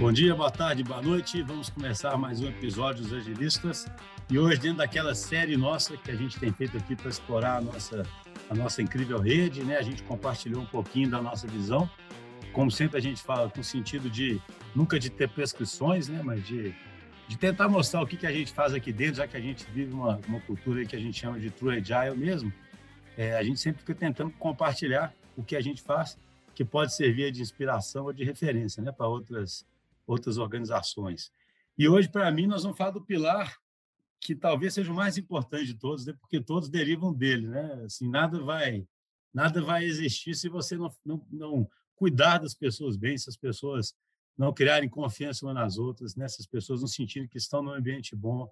Bom dia, boa tarde, boa noite. Vamos começar mais um episódio dos Agilistas. E hoje, dentro daquela série nossa que a gente tem feito aqui para explorar a nossa, a nossa incrível rede, né? A gente compartilhou um pouquinho da nossa visão. Como sempre a gente fala, com o sentido de nunca de ter prescrições, né? Mas de, de tentar mostrar o que, que a gente faz aqui dentro, já que a gente vive uma, uma cultura que a gente chama de True Agile mesmo. É, a gente sempre fica tentando compartilhar o que a gente faz, que pode servir de inspiração ou de referência, né? Para outras outras organizações. E hoje, para mim, nós vamos falar do pilar que talvez seja o mais importante de todos, né? porque todos derivam dele, né? Assim, nada vai nada vai existir se você não, não, não cuidar das pessoas bem, se as pessoas não criarem confiança umas nas outras, né? se as pessoas não sentirem que estão num ambiente bom,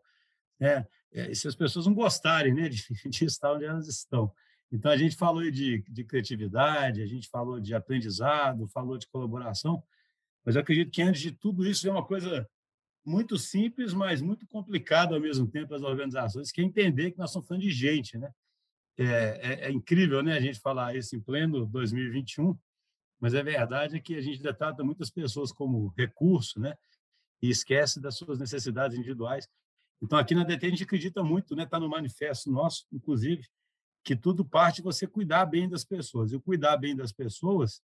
né? É, se as pessoas não gostarem né? de, de estar onde elas estão. Então, a gente falou de, de criatividade, a gente falou de aprendizado, falou de colaboração, mas acredito que, antes de tudo isso, é uma coisa muito simples, mas muito complicada ao mesmo tempo as organizações, que é entender que nós estamos falando de gente, né? É, é, é, incrível, né, a gente falar isso em pleno 2021, mas a verdade é que a gente trata muitas pessoas como recurso, né? E esquece das suas necessidades individuais. Então, aqui na DT a gente acredita muito, né? Está no manifesto nosso, inclusive, que tudo parte de você cuidar bem das pessoas. E o cuidar bem das pessoas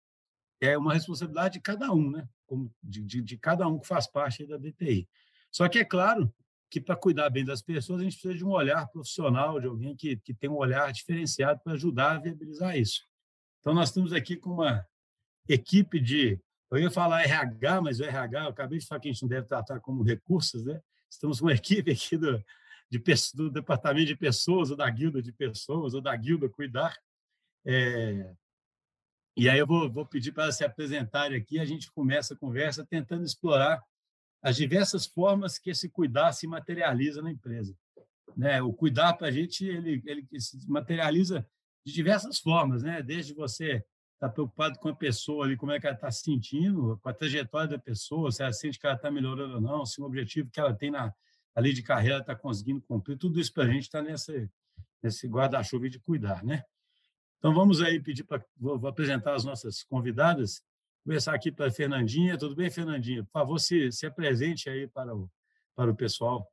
é uma responsabilidade de cada um, né? Como de, de, de cada um que faz parte da DTI. Só que é claro que para cuidar bem das pessoas a gente precisa de um olhar profissional, de alguém que, que tem um olhar diferenciado para ajudar a viabilizar isso. Então nós estamos aqui com uma equipe de, eu ia falar RH, mas o RH, eu acabei de falar que a gente não deve tratar como recursos, né? Estamos com uma equipe aqui do, de, do departamento de pessoas, ou da guilda de pessoas, ou da guilda cuidar, é, e aí eu vou, vou pedir para se apresentarem aqui, a gente começa a conversa tentando explorar as diversas formas que esse cuidar se materializa na empresa. Né? O cuidar para a gente ele, ele se materializa de diversas formas, né? desde você estar tá preocupado com a pessoa ali, como é que ela está se sentindo, com a trajetória da pessoa, se ela sente que ela está melhorando ou não, se o objetivo que ela tem na ali de carreira está conseguindo cumprir, tudo isso para a gente está nesse, nesse guarda-chuva de cuidar, né? Então, vamos aí pedir para. Vou, apresentar as nossas convidadas. Começar aqui para a Fernandinha. Tudo bem, Fernandinha? Por favor, se, se apresente aí para o, para o pessoal.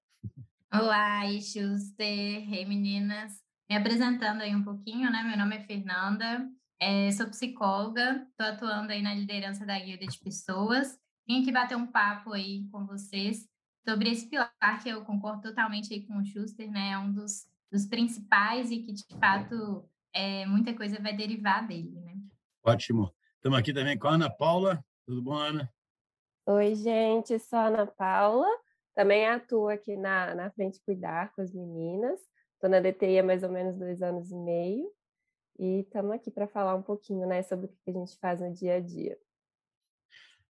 Olá, Schuster. Hey, meninas. Me apresentando aí um pouquinho, né? Meu nome é Fernanda, é, sou psicóloga, estou atuando aí na liderança da guilda de pessoas. Vim aqui bater um papo aí com vocês sobre esse pilar que eu concordo totalmente aí com o Schuster, né? É um dos, dos principais e que, de fato, é, muita coisa vai derivar dele, né? Ótimo. Estamos aqui também com a Ana Paula. Tudo bom, Ana? Oi, gente, sou a Ana Paula. Também atuo aqui na, na Frente Cuidar com as meninas. Estou na DTI há mais ou menos dois anos e meio. E estamos aqui para falar um pouquinho né, sobre o que a gente faz no dia a dia.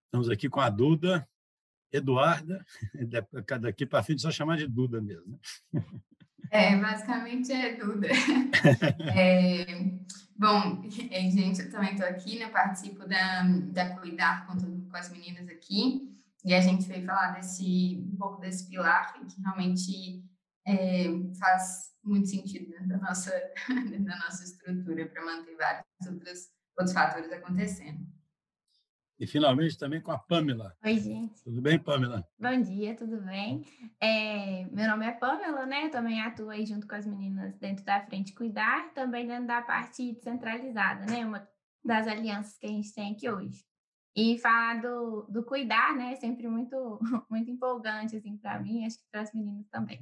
Estamos aqui com a Duda, Eduarda, daqui para frente só chamar de Duda mesmo. Né? É, basicamente é Duda. é, bom, gente, eu também estou aqui, né? Participo da, da Cuidar com, com as meninas aqui. E a gente veio falar desse, um pouco desse pilar que realmente é, faz muito sentido dentro da nossa, dentro da nossa estrutura para manter vários outros, outros fatores acontecendo. E finalmente também com a Pamela. Oi, gente. Tudo bem, Pamela? Bom dia, tudo bem? É, meu nome é Pamela, né? Eu também atuo aí junto com as meninas dentro da Frente Cuidar, também dentro da parte descentralizada, né? Uma das alianças que a gente tem aqui hoje. E falar do, do cuidar, né? É sempre muito, muito empolgante, assim, para mim, acho que para as meninas também.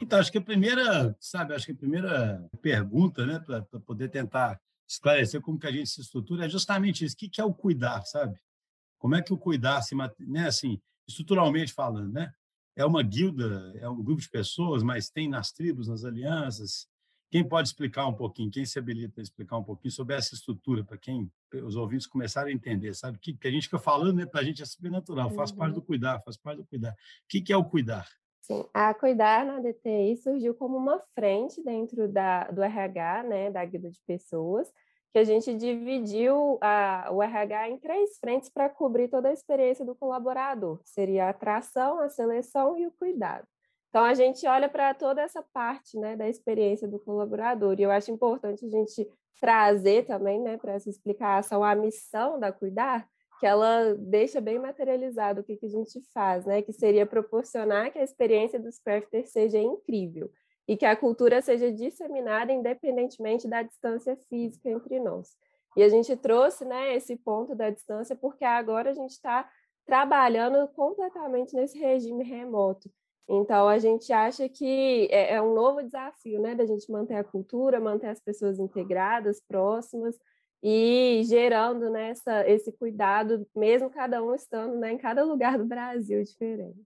Então, acho que a primeira, sabe, acho que a primeira pergunta, né, para poder tentar esclarecer como que a gente se estrutura é justamente isso. O que é o cuidar, sabe? Como é que o cuidar se, né, assim, estruturalmente falando, né? É uma guilda, é um grupo de pessoas, mas tem nas tribos, nas alianças. Quem pode explicar um pouquinho, quem se habilita a explicar um pouquinho sobre essa estrutura, para quem os ouvintes começarem a entender, sabe? Que, que a gente fica falando, né, para a gente é super natural, faz parte do uhum. cuidar, faz parte do cuidar. O que, que é o cuidar? Sim, a Cuidar na DTI surgiu como uma frente dentro da, do RH, né, da guilda de pessoas, que a gente dividiu a, o RH em três frentes para cobrir toda a experiência do colaborador. Seria a atração, a seleção e o cuidado. Então, a gente olha para toda essa parte né, da experiência do colaborador. E eu acho importante a gente trazer também né, para essa explicação a missão da Cuidar, que ela deixa bem materializado o que, que a gente faz, né? Que seria proporcionar que a experiência dos crafters seja incrível e que a cultura seja disseminada independentemente da distância física entre nós. E a gente trouxe né, esse ponto da distância porque agora a gente está trabalhando completamente nesse regime remoto. Então, a gente acha que é, é, um novo desafio, né, da gente manter a cultura, manter as pessoas integradas, próximas e gerando né, esse cuidado, mesmo cada um estando né, em cada lugar do Brasil diferente.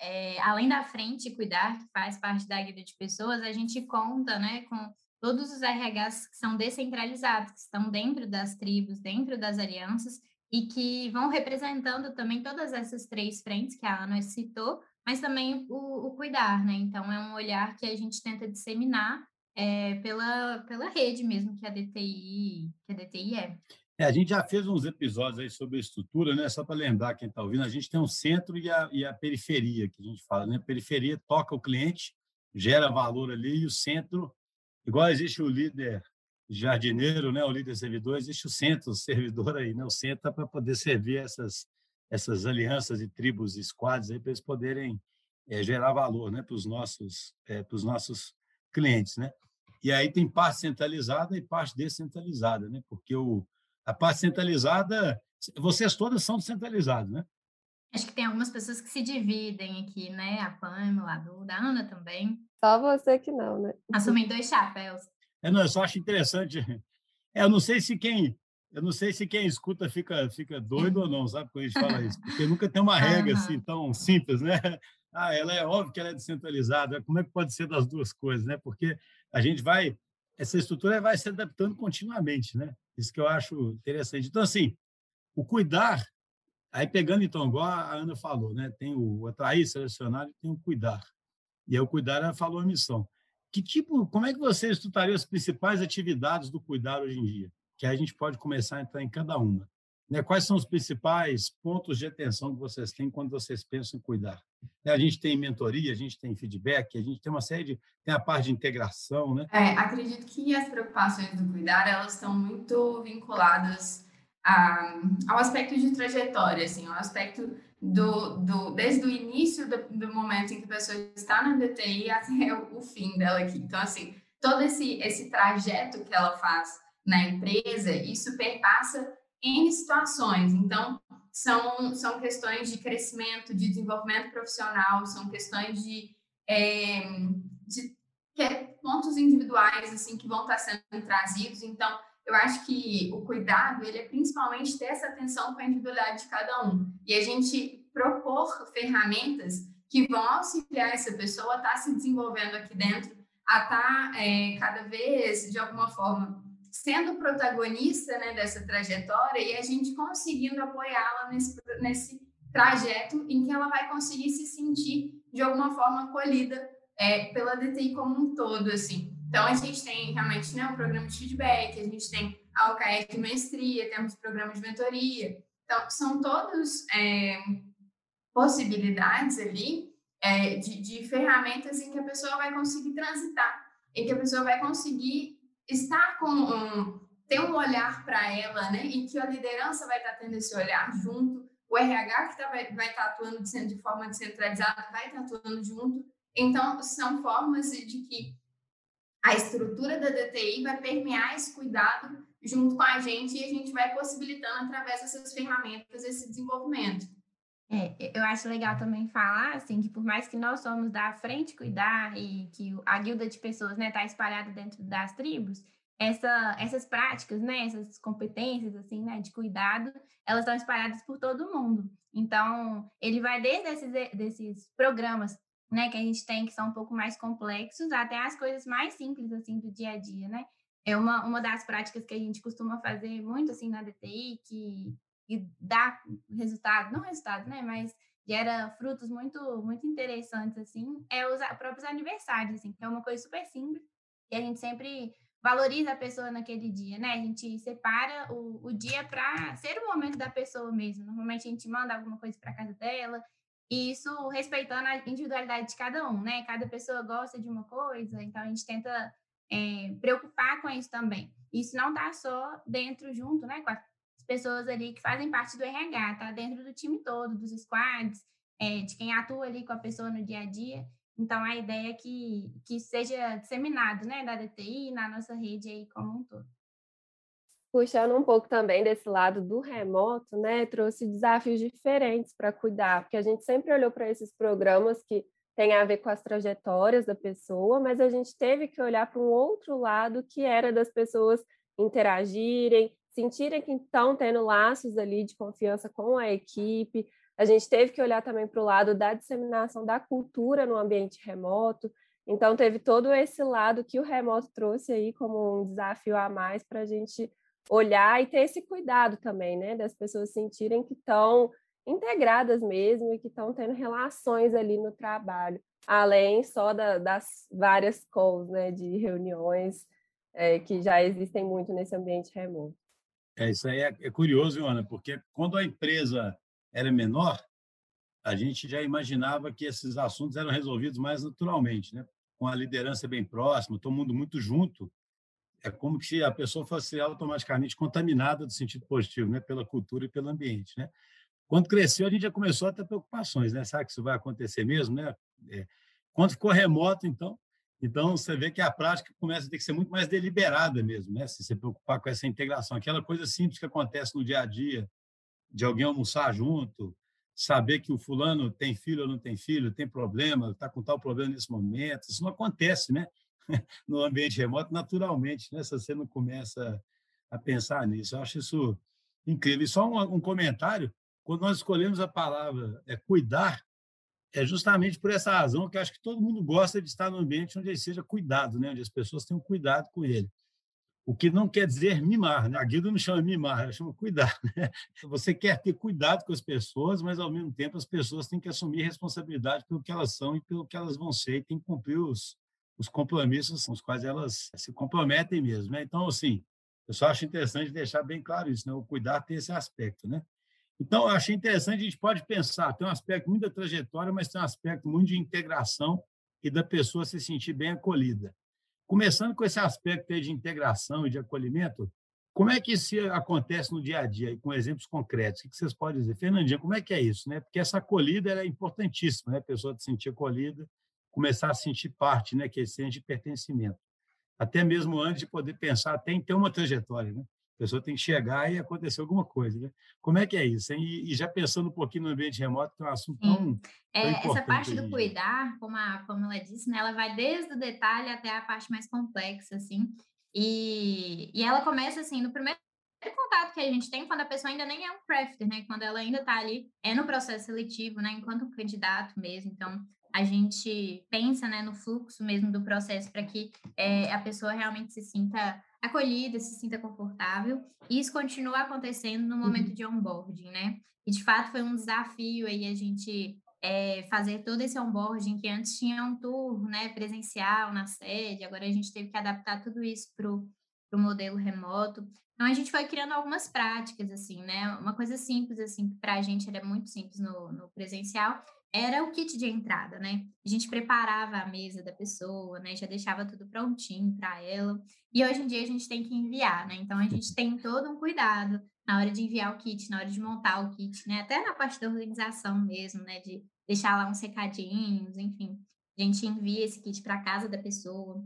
É, além da frente cuidar, que faz parte da guia de pessoas, a gente conta né, com todos os RHs que são descentralizados, que estão dentro das tribos, dentro das alianças, e que vão representando também todas essas três frentes que a Ana citou, mas também o, o cuidar, né? Então, é um olhar que a gente tenta disseminar é, pela, pela rede mesmo que a DTI, que a DTI é. É, a gente já fez uns episódios aí sobre a estrutura, né? Só para lembrar quem está ouvindo, a gente tem um centro e a, e a periferia, que a gente fala, né? A periferia toca o cliente, gera valor ali, e o centro, igual existe o líder jardineiro, né? O líder servidor, existe o centro, o servidor aí, né? O centro é para poder servir essas, essas alianças e tribos e squads aí para eles poderem é, gerar valor, né? Para os nossos, é, para os nossos clientes, né? E aí tem parte centralizada e parte descentralizada, né? Porque o a parte centralizada, vocês todas são descentralizadas, né? Acho que tem algumas pessoas que se dividem aqui, né? A Pamela, a Duda, a Ana também. Só você que não, né? Assumem dois chapéus. É, não, eu só acho interessante. É, eu não sei se quem eu não sei se quem escuta fica, fica doido ou não, sabe, quando a gente fala isso, porque nunca tem uma regra uhum. assim tão simples, né? Ah, ela é óbvio que ela é descentralizada, como é que pode ser das duas coisas, né? Porque a gente vai, essa estrutura vai se adaptando continuamente, né? Isso que eu acho interessante. Então, assim, o cuidar, aí pegando então, igual a Ana falou, né? tem o atrair, selecionar e tem o cuidar. E aí o cuidar, ela falou a missão. Que tipo, como é que você estruturaria as principais atividades do cuidar hoje em dia? Que aí a gente pode começar a entrar em cada uma. Né? Quais são os principais pontos de atenção que vocês têm quando vocês pensam em cuidar? Né? A gente tem mentoria, a gente tem feedback, a gente tem uma série de... tem a parte de integração, né? É, acredito que as preocupações do cuidar, elas estão muito vinculadas a, ao aspecto de trajetória, assim, ao aspecto do, do desde o início do, do, momento em que a pessoa está na DTI até o, o fim dela aqui. Então, assim, todo esse, esse trajeto que ela faz na empresa, isso perpassa em situações. Então, são, são questões de crescimento, de desenvolvimento profissional, são questões de, é, de é pontos individuais assim que vão estar sendo trazidos. Então, eu acho que o cuidado ele é principalmente ter essa atenção com a individualidade de cada um e a gente propor ferramentas que vão auxiliar essa pessoa a estar tá se desenvolvendo aqui dentro, a estar tá, é, cada vez de alguma forma sendo protagonista né, dessa trajetória e a gente conseguindo apoiá-la nesse, nesse trajeto em que ela vai conseguir se sentir de alguma forma acolhida é, pela DTI como um todo, assim. Então, a gente tem realmente né, um programa de feedback, a gente tem a OKR de maestria, temos programas de mentoria. Então, são todos é, possibilidades ali é, de, de ferramentas em que a pessoa vai conseguir transitar, em que a pessoa vai conseguir estar com um, ter um olhar para ela, né? E que a liderança vai estar tendo esse olhar junto, o RH que tá, vai, vai estar atuando de, de forma descentralizada vai estar atuando junto. Então, são formas de que a estrutura da DTI vai permear esse cuidado junto com a gente e a gente vai possibilitando através dessas ferramentas esse desenvolvimento. É, eu acho legal também falar assim que por mais que nós somos da frente cuidar e que a guilda de pessoas está né, tá espalhada dentro das tribos, essa, essas práticas, né, essas competências assim, né, de cuidado, elas estão espalhadas por todo mundo. Então, ele vai desde esses, desses programas, né, que a gente tem que são um pouco mais complexos, até as coisas mais simples assim do dia a dia, né? É uma, uma das práticas que a gente costuma fazer muito assim na DTI, que e dá resultado, não resultado, né, mas gera frutos muito muito interessantes assim, é os próprios aniversários, assim, que é uma coisa super simples e a gente sempre valoriza a pessoa naquele dia, né? A gente separa o, o dia para ser o momento da pessoa mesmo. Normalmente a gente manda alguma coisa para casa dela, e isso respeitando a individualidade de cada um, né? Cada pessoa gosta de uma coisa, então a gente tenta é, preocupar com isso também. Isso não está só dentro, junto, né, com a pessoas ali que fazem parte do RH, tá dentro do time todo, dos squads, é, de quem atua ali com a pessoa no dia a dia. Então, a ideia é que, que seja disseminado, né, da DTI, na nossa rede aí como um todo. Puxando um pouco também desse lado do remoto, né, trouxe desafios diferentes para cuidar, porque a gente sempre olhou para esses programas que têm a ver com as trajetórias da pessoa, mas a gente teve que olhar para um outro lado que era das pessoas interagirem, sentirem que estão tendo laços ali de confiança com a equipe, a gente teve que olhar também para o lado da disseminação da cultura no ambiente remoto. Então, teve todo esse lado que o remoto trouxe aí como um desafio a mais para a gente olhar e ter esse cuidado também, né? Das pessoas sentirem que estão integradas mesmo e que estão tendo relações ali no trabalho, além só da, das várias calls, né? De reuniões é, que já existem muito nesse ambiente remoto. É, isso aí é, é curioso, Ana, porque quando a empresa era menor, a gente já imaginava que esses assuntos eram resolvidos mais naturalmente, né? com a liderança bem próxima, todo mundo muito junto. É como se a pessoa fosse automaticamente contaminada do sentido positivo, né? pela cultura e pelo ambiente. Né? Quando cresceu, a gente já começou a ter preocupações, né? Será que isso vai acontecer mesmo, né? É. Quando ficou remoto, então, então você vê que a prática começa a ter que ser muito mais deliberada mesmo, né? Se você preocupar com essa integração, aquela coisa simples que acontece no dia a dia, de alguém almoçar junto, saber que o fulano tem filho ou não tem filho, tem problema, está com tal problema nesse momento. Isso não acontece, né? No ambiente remoto, naturalmente, né? Se você não começa a pensar nisso. Eu acho isso incrível. E só um, um comentário: quando nós escolhemos a palavra é, cuidar, é justamente por essa razão que acho que todo mundo gosta de estar no ambiente onde ele seja cuidado, né? onde as pessoas tenham cuidado com ele. O que não quer dizer mimar, né? A Guido não chama mimar, ela chama cuidar. Né? Você quer ter cuidado com as pessoas, mas ao mesmo tempo as pessoas têm que assumir responsabilidade pelo que elas são e pelo que elas vão ser e têm que cumprir os, os compromissos com os quais elas se comprometem mesmo. Né? Então, assim, eu só acho interessante deixar bem claro isso, né? O cuidar tem esse aspecto, né? Então, achei interessante, a gente pode pensar, tem um aspecto muito da trajetória, mas tem um aspecto muito de integração e da pessoa se sentir bem acolhida. Começando com esse aspecto de integração e de acolhimento, como é que isso acontece no dia a dia, com exemplos concretos? O que vocês podem dizer? Fernandinha, como é que é isso? Né? Porque essa acolhida é importantíssima, né? a pessoa se sentir acolhida, começar a sentir parte, né? que é senso de pertencimento. Até mesmo antes de poder pensar até em ter uma trajetória. Né? A pessoa tem que chegar e acontecer alguma coisa. Né? Como é que é isso? E, e, já pensando um pouquinho no ambiente remoto, que é um assunto tão, é, Essa parte do cuidar, como a ela disse, né, ela vai desde o detalhe até a parte mais complexa, assim. E, e ela começa, assim, no primeiro contato que a gente tem quando a pessoa ainda nem é um crafter, né? Quando ela ainda está ali, é no processo seletivo, né? Enquanto candidato mesmo. Então, a gente pensa né, no fluxo mesmo do processo para que é, a pessoa realmente se sinta acolhida, se sinta confortável. E isso continua acontecendo no momento uhum. de onboarding, né? E de fato foi um desafio aí a gente é, fazer todo esse onboarding que antes tinha um tour, né, presencial na sede. Agora a gente teve que adaptar tudo isso para o modelo remoto. Então a gente foi criando algumas práticas assim, né? Uma coisa simples assim que para a gente era muito simples no, no presencial era o kit de entrada, né? A gente preparava a mesa da pessoa, né? Já deixava tudo prontinho para ela. E hoje em dia a gente tem que enviar, né? Então a gente tem todo um cuidado na hora de enviar o kit, na hora de montar o kit, né? Até na parte da organização mesmo, né? De deixar lá uns recadinhos, enfim. A gente envia esse kit para casa da pessoa.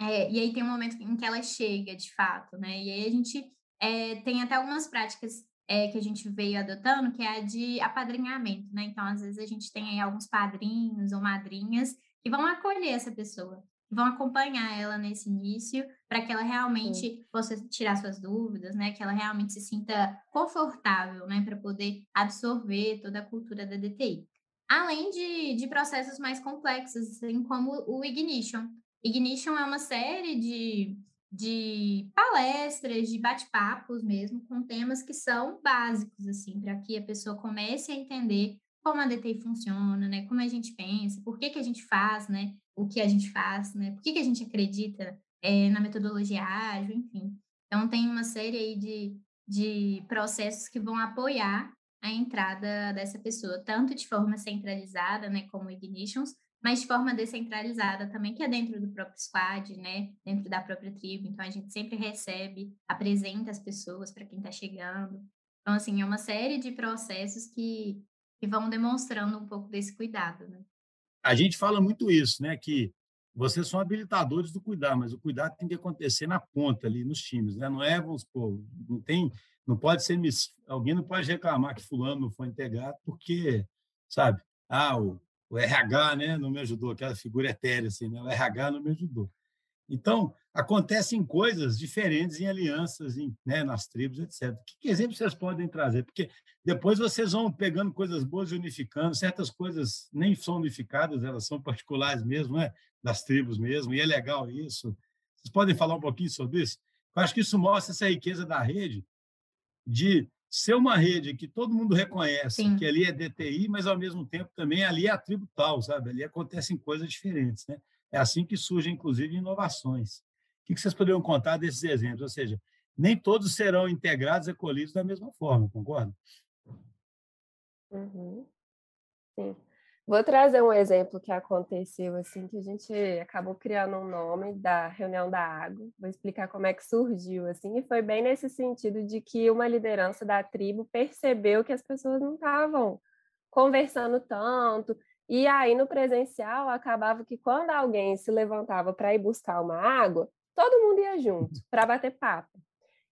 É, e aí tem um momento em que ela chega, de fato, né? E aí a gente é, tem até algumas práticas é, que a gente veio adotando, que é a de apadrinhamento, né? Então, às vezes, a gente tem aí alguns padrinhos ou madrinhas que vão acolher essa pessoa, vão acompanhar ela nesse início, para que ela realmente Sim. possa tirar suas dúvidas, né? Que ela realmente se sinta confortável, né? Para poder absorver toda a cultura da DTI. Além de, de processos mais complexos, assim como o Ignition. Ignition é uma série de de palestras, de bate-papos mesmo, com temas que são básicos, assim, para que a pessoa comece a entender como a DTI funciona, né? Como a gente pensa, por que, que a gente faz, né? O que a gente faz, né? Por que, que a gente acredita é, na metodologia ágil, enfim. Então, tem uma série aí de, de processos que vão apoiar a entrada dessa pessoa, tanto de forma centralizada, né, como Ignitions, mas de forma descentralizada também, que é dentro do próprio squad, né? Dentro da própria tribo. Então, a gente sempre recebe, apresenta as pessoas para quem está chegando. Então, assim, é uma série de processos que, que vão demonstrando um pouco desse cuidado, né? A gente fala muito isso, né? Que vocês são habilitadores do cuidar, mas o cuidado tem que acontecer na ponta ali, nos times, né? Não é, vamos supor, não tem, não pode ser, alguém não pode reclamar que fulano não foi integrado, porque, sabe, ah, o, o RH, né, não me ajudou, aquela figura etérea, assim, né? O RH não me ajudou. Então, acontecem coisas diferentes em alianças, em, né, nas tribos, etc. Que, que exemplos vocês podem trazer? Porque depois vocês vão pegando coisas boas e unificando, certas coisas nem são unificadas, elas são particulares mesmo, né? das tribos mesmo, e é legal isso. Vocês podem falar um pouquinho sobre isso? Eu acho que isso mostra essa riqueza da rede, de ser uma rede que todo mundo reconhece Sim. que ali é DTI, mas ao mesmo tempo também ali é a tribo tal, sabe? Ali acontecem coisas diferentes, né? É assim que surgem, inclusive, inovações. O que vocês poderiam contar desses exemplos? Ou seja, nem todos serão integrados e acolhidos da mesma forma, concorda? Uhum. Sim. Vou trazer um exemplo que aconteceu, assim, que a gente acabou criando um nome da reunião da água. Vou explicar como é que surgiu, assim, e foi bem nesse sentido de que uma liderança da tribo percebeu que as pessoas não estavam conversando tanto, e aí no presencial acabava que quando alguém se levantava para ir buscar uma água, todo mundo ia junto para bater papo.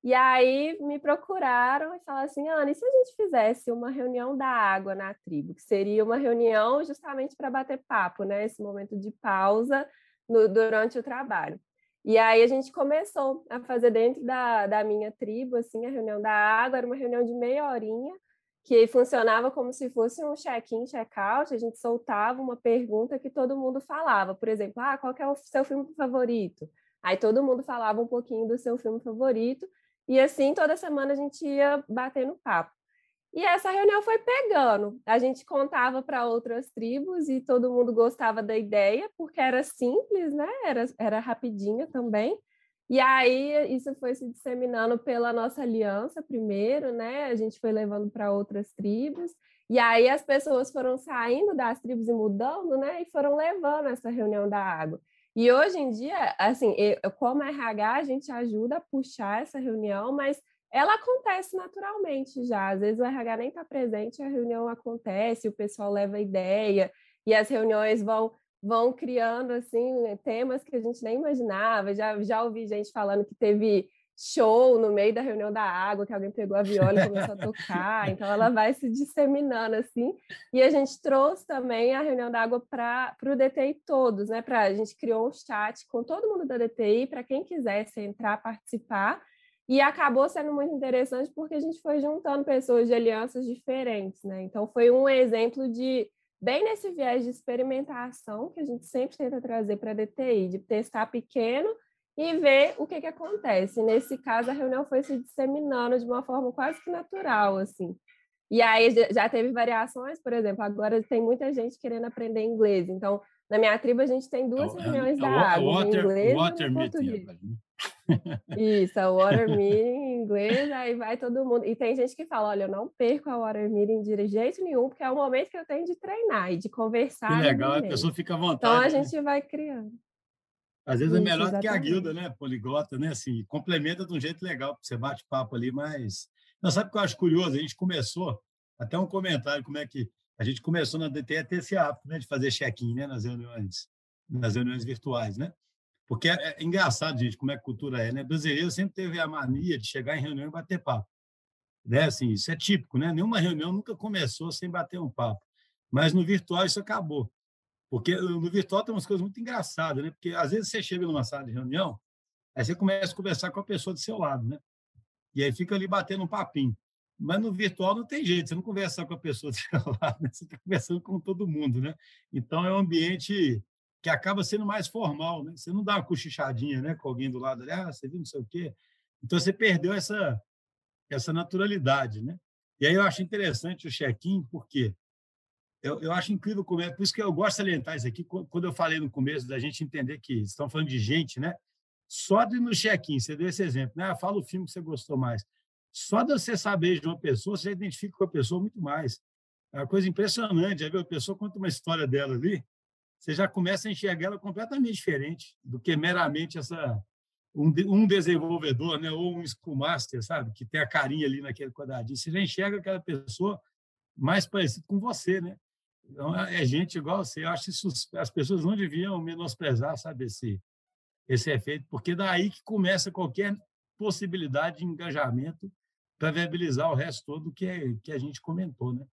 E aí me procuraram e falaram assim, Ana, e se a gente fizesse uma reunião da água na tribo, que seria uma reunião justamente para bater papo, né? Esse momento de pausa no, durante o trabalho. E aí a gente começou a fazer dentro da, da minha tribo, assim, a reunião da água, era uma reunião de meia horinha, que funcionava como se fosse um check-in, check-out, a gente soltava uma pergunta que todo mundo falava, por exemplo, ah, qual é o seu filme favorito? Aí todo mundo falava um pouquinho do seu filme favorito, e assim, toda semana a gente ia batendo papo. E essa reunião foi pegando. A gente contava para outras tribos e todo mundo gostava da ideia, porque era simples, né? Era, era rapidinho também. E aí isso foi se disseminando pela nossa aliança primeiro, né? A gente foi levando para outras tribos. E aí as pessoas foram saindo das tribos e mudando, né? E foram levando essa reunião da água. E hoje em dia, assim, eu, como RH, a gente ajuda a puxar essa reunião, mas ela acontece naturalmente já. Às vezes o RH nem está presente, a reunião acontece, o pessoal leva ideia, e as reuniões vão vão criando assim temas que a gente nem imaginava. Já já ouvi gente falando que teve show no meio da reunião da água, que alguém pegou a viola e começou a tocar. Então, ela vai se disseminando assim. E a gente trouxe também a reunião da água para o DTI todos, né? Pra, a gente criou um chat com todo mundo da DTI para quem quisesse entrar, participar. E acabou sendo muito interessante porque a gente foi juntando pessoas de alianças diferentes, né? Então, foi um exemplo de bem nesse viés de experimentação que a gente sempre tenta trazer para a DTI, de testar pequeno e ver o que, que acontece. Nesse caso, a reunião foi se disseminando de uma forma quase que natural, assim. E aí já teve variações, por exemplo, agora tem muita gente querendo aprender inglês. Então, na minha tribo, a gente tem duas é, reuniões é, da água, water, inglês water e português. Meeting. Isso, a water meeting em inglês, aí vai todo mundo. E tem gente que fala, olha, eu não perco a water meeting de jeito nenhum, porque é o momento que eu tenho de treinar e de conversar. Que legal, a pessoa fica à vontade. Então, a né? gente vai criando. Às vezes é Isso, melhor do que a guilda, né? Poliglota, né? Assim, complementa de um jeito legal, você bate papo ali, mas. Não, sabe o que eu acho curioso? A gente começou, até um comentário, como é que. A gente começou na DT a ter esse hábito né, de fazer check-in né, nas reuniões, nas reuniões virtuais, né? Porque é, é, engraçado, gente, como é que a cultura é, né? Brasileiro sempre teve a mania de chegar em reunião e bater papo. Né? Assim, isso é típico, né? Nenhuma reunião nunca começou sem bater um papo. Mas no virtual isso acabou. Porque no virtual tem umas coisas muito engraçadas, né? Porque às vezes você chega numa sala de reunião, aí você começa a conversar com a pessoa do seu lado, né? E aí fica ali batendo um papinho. Mas no virtual não tem jeito, você não conversa com a pessoa do seu lado, né? você está conversando com todo mundo, né? Então é um ambiente que acaba sendo mais formal, né? Você não dá uma cochichadinha, né, com alguém do lado ali, ah, você viu não sei o quê. Então você perdeu essa essa naturalidade, né? E aí eu acho interessante o check-in, porque eu, eu acho incrível como é, por isso que eu gosto de salientar isso aqui, quando eu falei no começo da gente entender que estão falando de gente, né? Só de no check-in, você deu esse exemplo, né? Fala o filme que você gostou mais. Só de você saber de uma pessoa, você identifica com a pessoa muito mais. É uma coisa impressionante? A pessoa conta uma história dela ali, você já começa a enxergar ela completamente diferente do que meramente essa um, um desenvolvedor, né, ou um Scrum Master, sabe, que tem a carinha ali naquele quadradinho. Você já enxerga aquela pessoa mais parecida com você, né? Então, é, é gente igual você. Eu acho que as pessoas não deviam menosprezar, sabe, esse, esse efeito, porque daí que começa qualquer possibilidade de engajamento para viabilizar o resto todo que, é, que a gente comentou, né?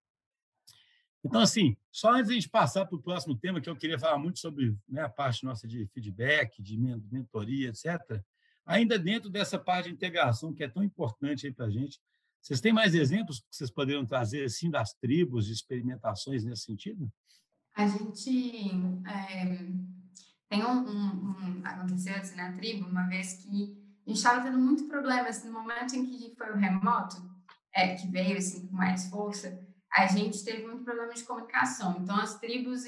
Então, assim, só antes de a gente passar para o próximo tema, que eu queria falar muito sobre né, a parte nossa de feedback, de mentoria, etc., ainda dentro dessa parte de integração, que é tão importante para a gente, vocês têm mais exemplos que vocês poderiam trazer, assim, das tribos, de experimentações nesse sentido? A gente é, tem um, um, um, Aconteceu assim na tribo, uma vez que a gente estava tendo muito problemas no momento em que foi o remoto, é, que veio assim, com mais força, a gente teve muito problema de comunicação. Então, as tribos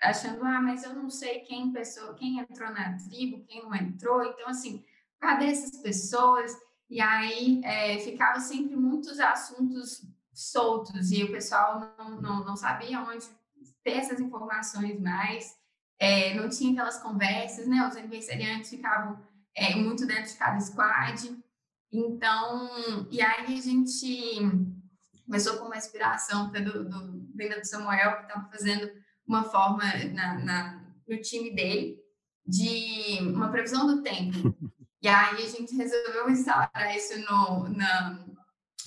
achando, ah, mas eu não sei quem pessoa, quem entrou na tribo, quem não entrou. Então, assim, cadê essas pessoas? E aí é, ficava sempre muitos assuntos soltos e o pessoal não, não, não sabia onde ter essas informações mais. É, não tinha aquelas conversas, né? Os aniversariantes ficavam é, muito dentro de cada squad. Então, e aí a gente começou com uma inspiração do, do, do Samuel, que estava fazendo uma forma na, na, no time dele de uma previsão do tempo. E aí a gente resolveu instalar isso no, na,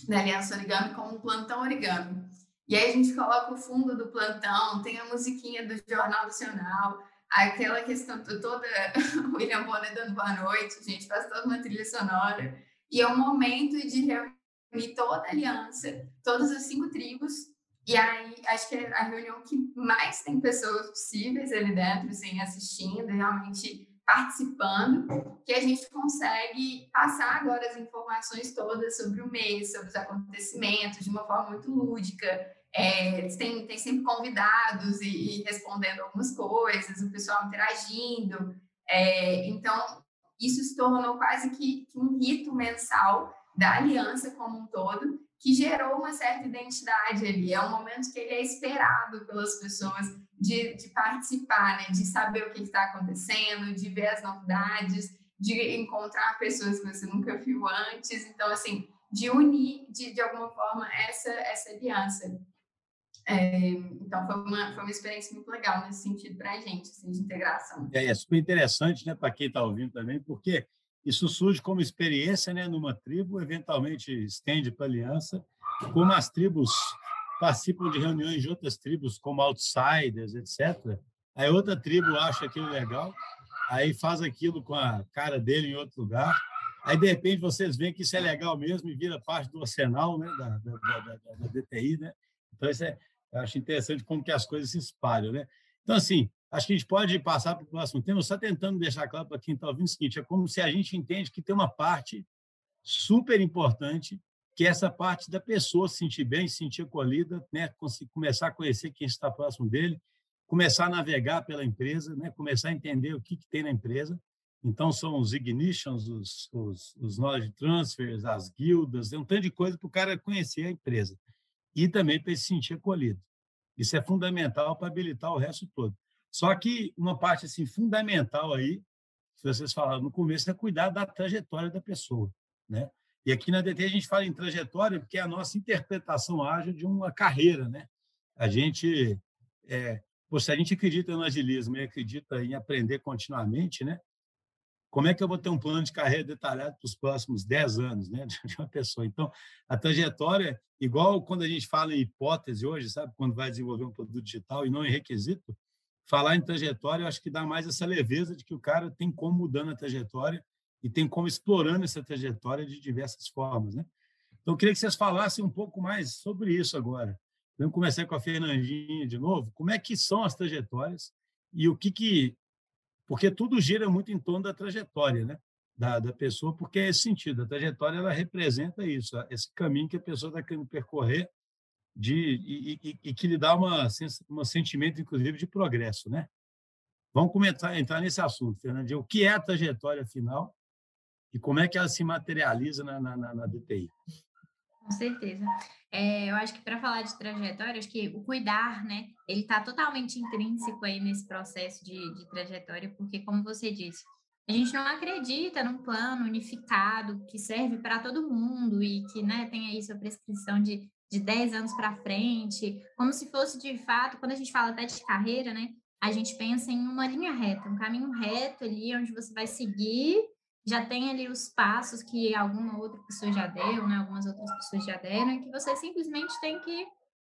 na Aliança Origami como um plantão origami. E aí a gente coloca o fundo do plantão, tem a musiquinha do Jornal Nacional, aquela questão toda, William Bonner dando boa noite, a gente faz toda uma trilha sonora. E é um momento de reunir toda a aliança, todas as cinco tribos, e aí acho que é a reunião que mais tem pessoas possíveis ali dentro, assim, assistindo, realmente participando, que a gente consegue passar agora as informações todas sobre o mês, sobre os acontecimentos, de uma forma muito lúdica. É, tem, tem sempre convidados e, e, respondendo algumas coisas, o pessoal interagindo. É, então, isso se tornou quase que, que um rito mensal da aliança como um todo, que gerou uma certa identidade ali. É um momento que ele é esperado pelas pessoas de, de participar, né? de saber o que está acontecendo, de ver as novidades, de encontrar pessoas que você nunca viu antes. Então, assim, de unir, de, de alguma forma, essa, essa aliança. É, então, foi uma, foi uma experiência muito legal nesse sentido para a gente, assim, de integração. É, é super interessante né, para quem está ouvindo também, porque isso surge como experiência né, numa tribo, eventualmente estende para aliança. Como as tribos participam de reuniões de outras tribos, como outsiders, etc., aí outra tribo acha aquilo legal, aí faz aquilo com a cara dele em outro lugar, aí de repente vocês veem que isso é legal mesmo e vira parte do arsenal né, da, da, da, da DTI. Né? Então, isso é, eu acho interessante como que as coisas se espalham. Né? Então, assim, Acho que a gente pode passar para o próximo tema, só tentando deixar claro para quem está ouvindo o seguinte: é como se a gente entende que tem uma parte super importante, que é essa parte da pessoa se sentir bem, se sentir acolhida, né? começar a conhecer quem está próximo dele, começar a navegar pela empresa, né? começar a entender o que, que tem na empresa. Então, são os ignitions, os, os, os knowledge transfers, as guildas, é um tanto de coisa para o cara conhecer a empresa. E também para ele se sentir acolhido. Isso é fundamental para habilitar o resto todo. Só que uma parte assim fundamental aí, se vocês falaram no começo, é cuidar da trajetória da pessoa, né? E aqui na DT a gente fala em trajetória porque é a nossa interpretação ágil de uma carreira, né? A gente, é, se a gente acredita no agilismo e acredita em aprender continuamente, né? Como é que eu vou ter um plano de carreira detalhado para os próximos 10 anos, né, de uma pessoa? Então, a trajetória, igual quando a gente fala em hipótese hoje, sabe, quando vai desenvolver um produto digital e não em requisito, falar em trajetória, eu acho que dá mais essa leveza de que o cara tem como mudando a trajetória e tem como explorando essa trajetória de diversas formas, né? Então, eu queria que vocês falassem um pouco mais sobre isso agora. Vamos começar com a Fernandinha de novo. Como é que são as trajetórias e o que que... Porque tudo gira muito em torno da trajetória, né? Da, da pessoa, porque é esse sentido. A trajetória, ela representa isso, esse caminho que a pessoa está querendo percorrer de, e, e, e, que lhe dá uma, um sentimento, inclusive, de progresso. Né? Vamos começar, entrar nesse assunto, Fernandinho. O que é a trajetória final e como é que ela se materializa na, na, na DTI? Com certeza. É, eu acho que para falar de trajetória, acho que o cuidar, né, ele está totalmente intrínseco aí nesse processo de, de trajetória, porque, como você disse, a gente não acredita num plano unificado que serve para todo mundo e que né, tem aí sua prescrição de, de 10 anos para frente, como se fosse de fato, quando a gente fala até de carreira, né, a gente pensa em uma linha reta, um caminho reto ali onde você vai seguir, já tem ali os passos que alguma outra pessoa já deu, né, algumas outras pessoas já deram, e que você simplesmente tem que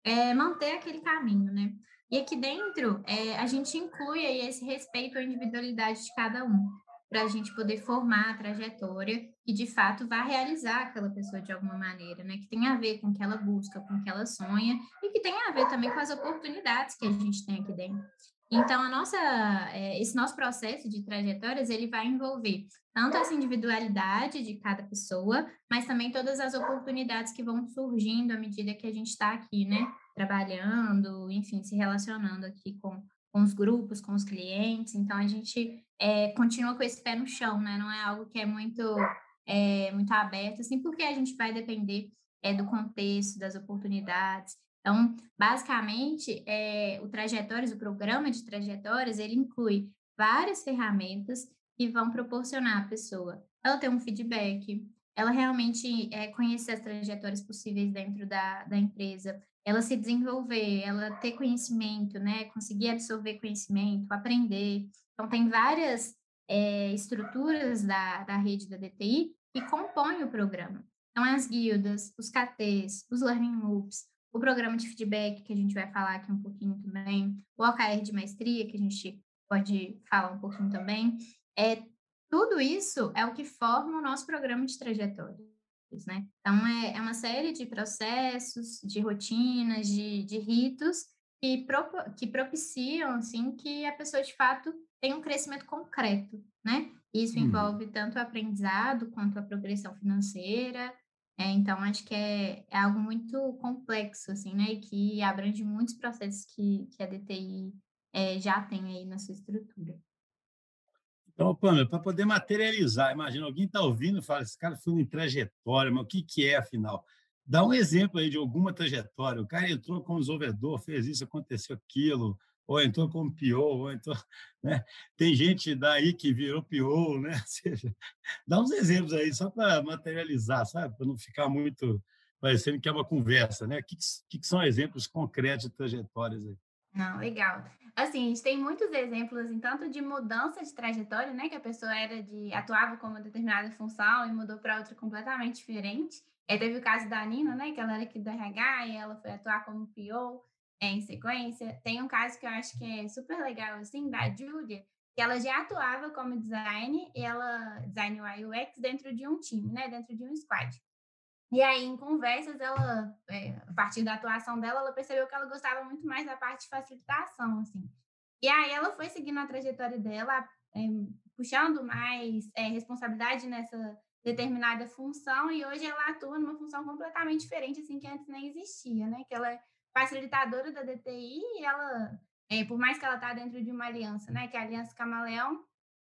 é, manter aquele caminho, né? E aqui dentro, é, a gente inclui aí esse respeito à individualidade de cada um para a gente poder formar a trajetória que de fato vai realizar aquela pessoa de alguma maneira, né? Que tem a ver com o que ela busca, com o que ela sonha e que tem a ver também com as oportunidades que a gente tem aqui dentro. Então, a nossa, é, esse nosso processo de trajetórias, ele vai envolver tanto essa individualidade de cada pessoa, mas também todas as oportunidades que vão surgindo à medida que a gente está aqui, né? Trabalhando, enfim, se relacionando aqui com, com os grupos, com os clientes. Então, a gente é, continua com esse pé no chão, né? Não é algo que é muito, é, muito aberto, assim, porque a gente vai depender é, do contexto, das oportunidades. Então, basicamente, é, o Trajetórias, o programa de trajetórias, ele inclui várias ferramentas que vão proporcionar à pessoa ela ter um feedback, ela realmente é, conhecer as trajetórias possíveis dentro da, da empresa, ela se desenvolver, ela ter conhecimento, né? Conseguir absorver conhecimento, aprender. Então, tem várias é, estruturas da, da rede da DTI que compõem o programa. Então, as guildas, os KTs, os Learning Loops, o programa de feedback, que a gente vai falar aqui um pouquinho também, o OKR de maestria, que a gente pode falar um pouquinho também. É, tudo isso é o que forma o nosso programa de trajetória né? Então, é, é uma série de processos, de rotinas, de, de ritos que, pro, que propiciam, assim, que a pessoa, de fato, tenha um crescimento concreto, né? Isso hum. envolve tanto o aprendizado quanto a progressão financeira. É, então, acho que é, é algo muito complexo, assim, né? E que abrange muitos processos que, que a DTI é, já tem aí na sua estrutura. Então, Pamela, para poder materializar, imagina, alguém está ouvindo e fala, esse cara foi em trajetória, mas o que, que é, afinal? Dá um exemplo aí de alguma trajetória. O cara entrou como desenvolvedor, fez isso, aconteceu aquilo, ou entrou como PO, ou entrou... Né? Tem gente daí que virou PO, né? Ou seja, dá uns exemplos aí, só para materializar, sabe? Para não ficar muito parecendo que é uma conversa, né? O que, que, que são exemplos concretos de trajetórias aí? Não, legal. Assim, a gente tem muitos exemplos, assim, tanto de mudança de trajetória, né? Que a pessoa era de atuava com uma determinada função e mudou para outra completamente diferente. É, teve o caso da Nina, né? Que ela era aqui do RH e ela foi atuar como PO em sequência. Tem um caso que eu acho que é super legal, assim, da Julia, que ela já atuava como design, e ela design UI UX dentro de um time, né? Dentro de um squad. E aí, em conversas, ela, é, a partir da atuação dela, ela percebeu que ela gostava muito mais da parte de facilitação, assim. E aí, ela foi seguindo a trajetória dela, é, puxando mais é, responsabilidade nessa determinada função, e hoje ela atua numa função completamente diferente, assim, que antes nem existia, né? Que ela é facilitadora da DTI e ela, é, por mais que ela está dentro de uma aliança, né? Que é a Aliança Camaleão,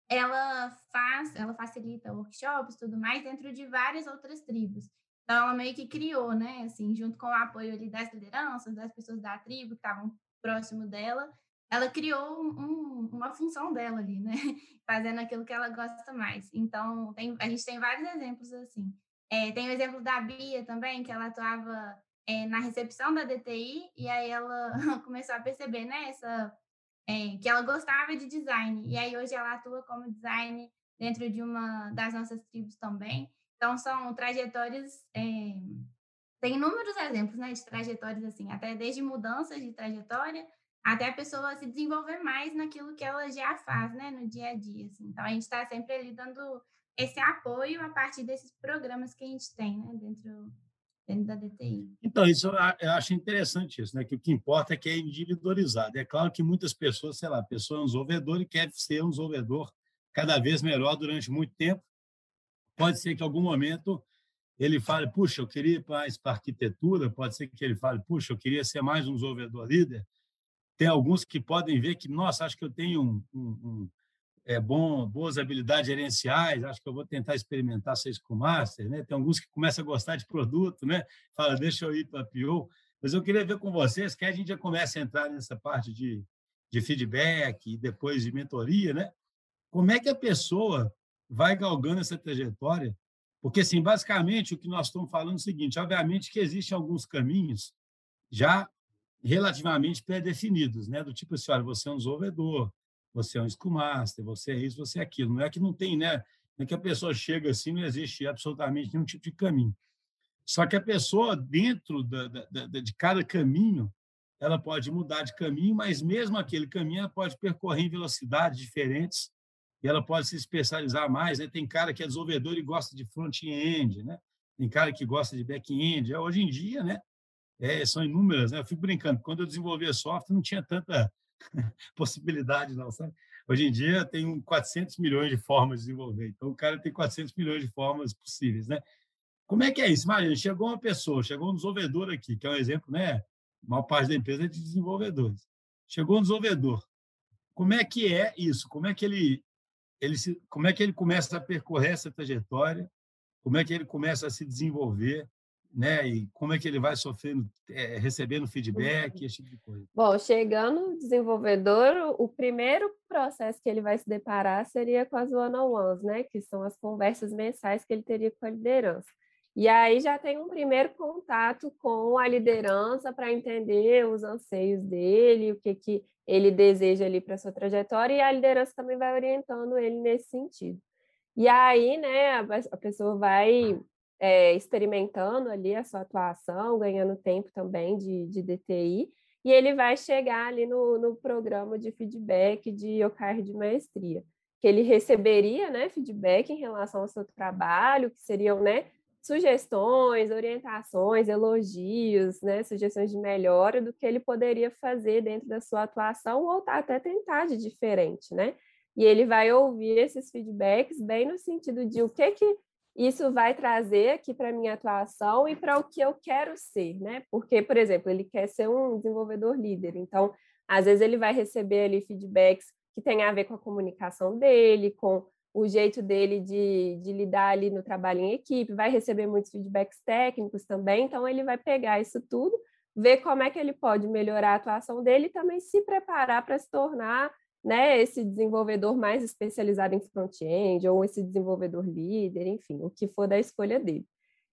ela faz, ela facilita workshops, tudo mais, dentro de várias outras tribos. Então, ela meio que criou, né, assim, junto com o apoio ali das lideranças, das pessoas da tribo que estavam próximo dela, ela criou um, uma função dela ali, né, fazendo aquilo que ela gosta mais. Então, tem, a gente tem vários exemplos assim. É, tem o exemplo da Bia também, que ela atuava é, na recepção da DTI, e aí ela começou a perceber, né, essa, é, que ela gostava de design, e aí hoje ela atua como design dentro de uma das nossas tribos também. Então, são trajetórias. É, tem inúmeros exemplos né, de trajetórias, assim, até desde mudanças de trajetória até a pessoa se desenvolver mais naquilo que ela já faz, né, no dia a dia. Assim. Então, a gente está sempre ali dando esse apoio a partir desses programas que a gente tem, né, dentro, dentro da DTI. Então, isso eu acho interessante isso, né, que o que importa é que é individualizado. É claro que muitas pessoas, sei lá, a pessoa é um desenvolvedor e quer ser um desenvolvedor cada vez melhor durante muito tempo, Pode ser que em algum momento ele fale, puxa, eu queria ir para arquitetura, pode ser que ele fale, puxa, eu queria ser mais um desenvolvedor líder. Tem alguns que podem ver que, nossa, acho que eu tenho um, um é, bom, boas habilidades gerenciais, acho que eu vou tentar experimentar ser Scrum Master. Né? Tem alguns que começam a gostar de produto, né? fala, deixa eu ir para a PO. Mas eu queria ver com vocês que a gente já começa a entrar nessa parte de, de feedback e depois de mentoria, né? como é que a pessoa vai galgando essa trajetória? Porque, assim, basicamente, o que nós estamos falando é o seguinte: obviamente que existem alguns caminhos já relativamente pré-definidos, né? do tipo assim, olha, você é um desenvolvedor, você é um Scrum Master, você é isso, você é aquilo. Não é que não tem, né? Não é que a pessoa chega assim, não existe absolutamente nenhum tipo de caminho. Só que a pessoa, dentro da, da, da, de cada caminho, ela pode mudar de caminho, mas mesmo aquele caminho ela pode percorrer em velocidades diferentes e ela pode se especializar mais. Né? Tem cara que é desenvolvedor e gosta de front-end, né? tem cara que gosta de back-end. Hoje em dia, né? É, são inúmeras. Né? Eu fico brincando, quando eu desenvolvia software não tinha tanta possibilidade, não, sabe? Hoje em dia tem 400 milhões de formas de desenvolver, então o cara tem 400 milhões de formas possíveis, né? Como é que é isso? Imagina, chegou uma pessoa, chegou um desenvolvedor aqui, que é um exemplo, né? A maior parte da empresa é de desenvolvedores. Chegou um desenvolvedor. Como é que é isso? Como é que ele, ele se, como é que ele começa a percorrer essa trajetória? Como é que ele começa a se desenvolver? Né? E como é que ele vai sofrendo, é, recebendo feedback, esse tipo de coisa. Bom, chegando no desenvolvedor, o primeiro processo que ele vai se deparar seria com as one-on-ones, né? Que são as conversas mensais que ele teria com a liderança. E aí já tem um primeiro contato com a liderança para entender os anseios dele, o que, que ele deseja ali para sua trajetória, e a liderança também vai orientando ele nesse sentido. E aí, né, a pessoa vai é, experimentando ali a sua atuação, ganhando tempo também de, de DTI, e ele vai chegar ali no, no programa de feedback de OKR de maestria, que ele receberia né, feedback em relação ao seu trabalho, que seriam né, sugestões, orientações, elogios, né, sugestões de melhora do que ele poderia fazer dentro da sua atuação ou até tentar de diferente, né? E ele vai ouvir esses feedbacks bem no sentido de o que que isso vai trazer aqui para a minha atuação e para o que eu quero ser, né? Porque, por exemplo, ele quer ser um desenvolvedor líder, então, às vezes ele vai receber ali feedbacks que tem a ver com a comunicação dele, com o jeito dele de, de lidar ali no trabalho em equipe, vai receber muitos feedbacks técnicos também, então ele vai pegar isso tudo, ver como é que ele pode melhorar a atuação dele e também se preparar para se tornar né, esse desenvolvedor mais especializado em front-end ou esse desenvolvedor líder, enfim, o que for da escolha dele.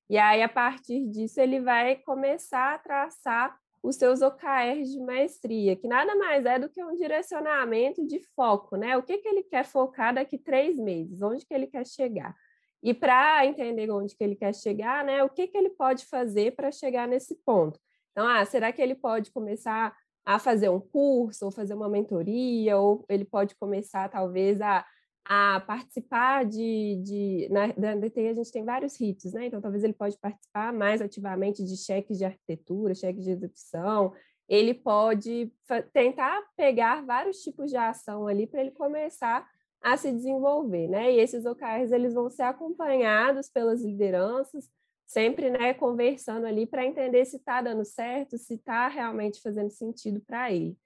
E aí, a partir disso, ele vai começar a traçar os seus OKRs de maestria, que nada mais é do que um direcionamento de foco, né? O que, que ele quer focar daqui três meses, onde que ele quer chegar. E para entender onde que ele quer chegar, né, o que, que ele pode fazer para chegar nesse ponto. Então, ah, será que ele pode começar a fazer um curso, ou fazer uma mentoria, ou ele pode começar, talvez, a, a participar de, de... Na, na DTI a gente tem vários ritos, né? Então, talvez ele pode participar mais ativamente de cheques de arquitetura, cheques de execução, ele pode tentar pegar vários tipos de ação ali para ele começar a se desenvolver, né? E esses OKRs eles vão ser acompanhados pelas lideranças, sempre né, conversando ali para entender se está dando certo, se está realmente fazendo sentido para ele.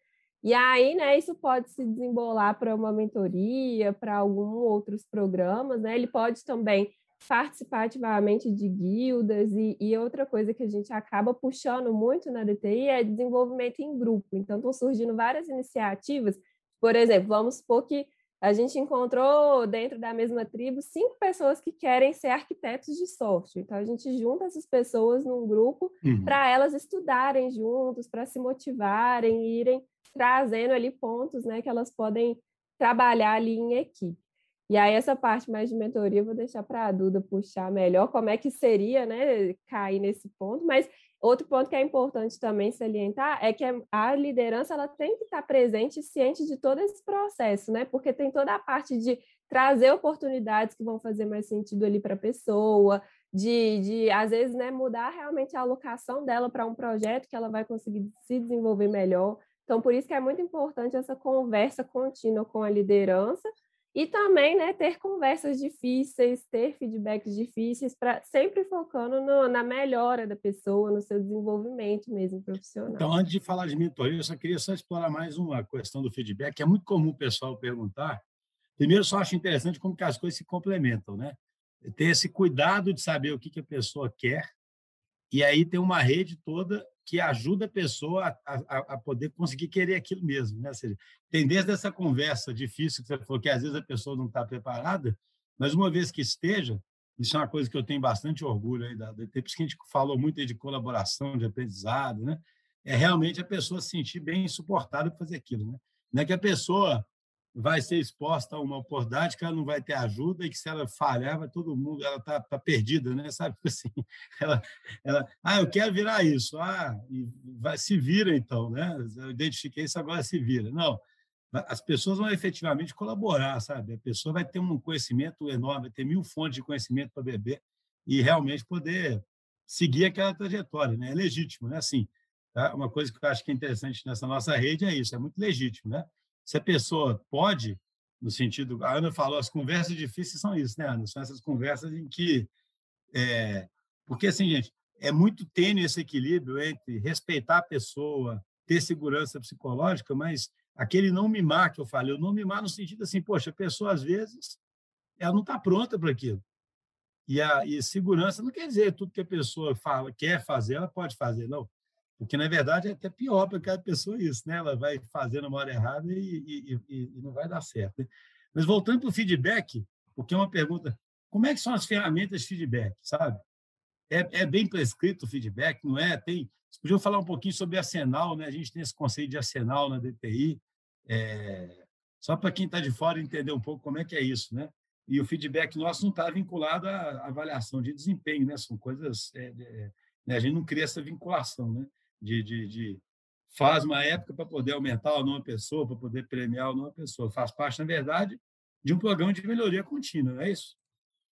E aí, né, isso pode se desembolar para uma mentoria, para alguns outros programas, né? Ele pode também participar ativamente de guildas e, e, outra coisa que a gente acaba puxando muito na DTI é desenvolvimento em grupo. Então, estão surgindo várias iniciativas. Por exemplo, vamos supor que a gente encontrou dentro da mesma tribo cinco pessoas que querem ser arquitetos de software. Então a gente junta essas pessoas num grupo uhum. para elas estudarem juntos, para se motivarem, irem trazendo ali pontos, né, que elas podem trabalhar ali em equipe. E aí essa parte mais de mentoria eu vou deixar para a Duda puxar melhor como é que seria, né, cair nesse ponto, mas Outro ponto que é importante também salientar é que a liderança ela tem que estar presente e ciente de todo esse processo, né? Porque tem toda a parte de trazer oportunidades que vão fazer mais sentido ali para a pessoa, de, de, às vezes, né, mudar realmente a alocação dela para um projeto que ela vai conseguir se desenvolver melhor. Então, por isso que é muito importante essa conversa contínua com a liderança, e também, né, ter conversas difíceis, ter feedbacks difíceis, para sempre focando no, na melhora da pessoa, no seu desenvolvimento mesmo profissional. Então, antes de falar de mentoria, eu só queria só explorar mais uma questão do feedback, que é muito comum o pessoal perguntar. Primeiro, só acho interessante como que as coisas se complementam, né? Ter esse cuidado de saber o que, que a pessoa quer, e aí tem uma rede toda que ajuda a pessoa a, a, a, poder conseguir querer aquilo mesmo. Né? Seja, tem desde essa conversa difícil que você falou, que às vezes a pessoa não está preparada, mas uma vez que esteja, isso é uma coisa que eu tenho bastante orgulho aí da DT, porque a gente falou muito de colaboração, de aprendizado, né? É realmente a pessoa se sentir bem suportada para fazer aquilo, né? Não é que a pessoa vai ser exposta a uma oportunidade que ela não vai ter ajuda e que se ela falhar, vai todo mundo, ela está tá perdida, né? Sabe tipo assim? Ela, ela, ah, eu quero virar isso, ah, e vai, se vira então, né? Eu identifiquei isso, agora se vira. Não, as pessoas vão efetivamente colaborar, sabe? A pessoa vai ter um conhecimento enorme, vai ter mil fontes de conhecimento para beber e realmente poder seguir aquela trajetória, né? É legítimo, né? Assim, tá? uma coisa que eu acho que é interessante nessa nossa rede é isso, é muito legítimo, né? Se a pessoa pode, no sentido, a Ana falou, as conversas difíceis são isso, né, Ana? São essas conversas em que, é, porque assim, gente, é muito tênue esse equilíbrio entre respeitar a pessoa, ter segurança psicológica, mas aquele não mimar que eu falei, o não mimar no sentido assim, poxa, a pessoa às vezes ela não está pronta para aquilo. E a e segurança não quer dizer tudo que a pessoa fala, quer fazer, ela pode fazer, não. Porque, na verdade, é até pior para cada pessoa isso, né? Ela vai fazer na hora errada e, e, e, e não vai dar certo. Né? Mas voltando para o feedback, porque é uma pergunta, como é que são as ferramentas de feedback, sabe? É, é bem prescrito o feedback, não é? Tem, vocês falar um pouquinho sobre arsenal, né? A gente tem esse conceito de arsenal na DTI, é, só para quem está de fora entender um pouco como é que é isso, né? E o feedback nosso não está vinculado à avaliação de desempenho, né? São coisas... É, é, né? A gente não cria essa vinculação, né? De, de, de faz uma época para poder aumentar o nome da pessoa, para poder premiar o nome da pessoa. Faz parte, na verdade, de um programa de melhoria contínua, não é isso?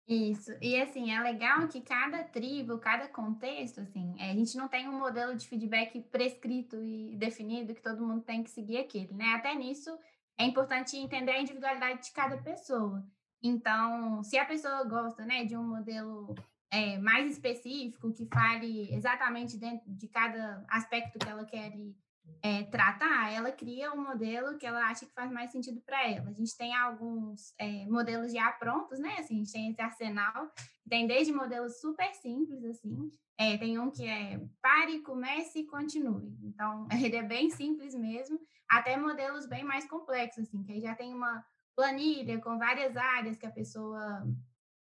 Isso. E assim, é legal que cada tribo, cada contexto, assim, é, a gente não tem um modelo de feedback prescrito e definido que todo mundo tem que seguir aquele, né? Até nisso é importante entender a individualidade de cada pessoa. Então, se a pessoa gosta, né, de um modelo é, mais específico que fale exatamente dentro de cada aspecto que ela quer é, tratar, ela cria um modelo que ela acha que faz mais sentido para ela. A gente tem alguns é, modelos já prontos, né? Assim, a gente tem esse arsenal, tem desde modelos super simples, assim, é, tem um que é pare, comece e continue. Então, ele é bem simples mesmo, até modelos bem mais complexos, assim, que aí já tem uma planilha com várias áreas que a pessoa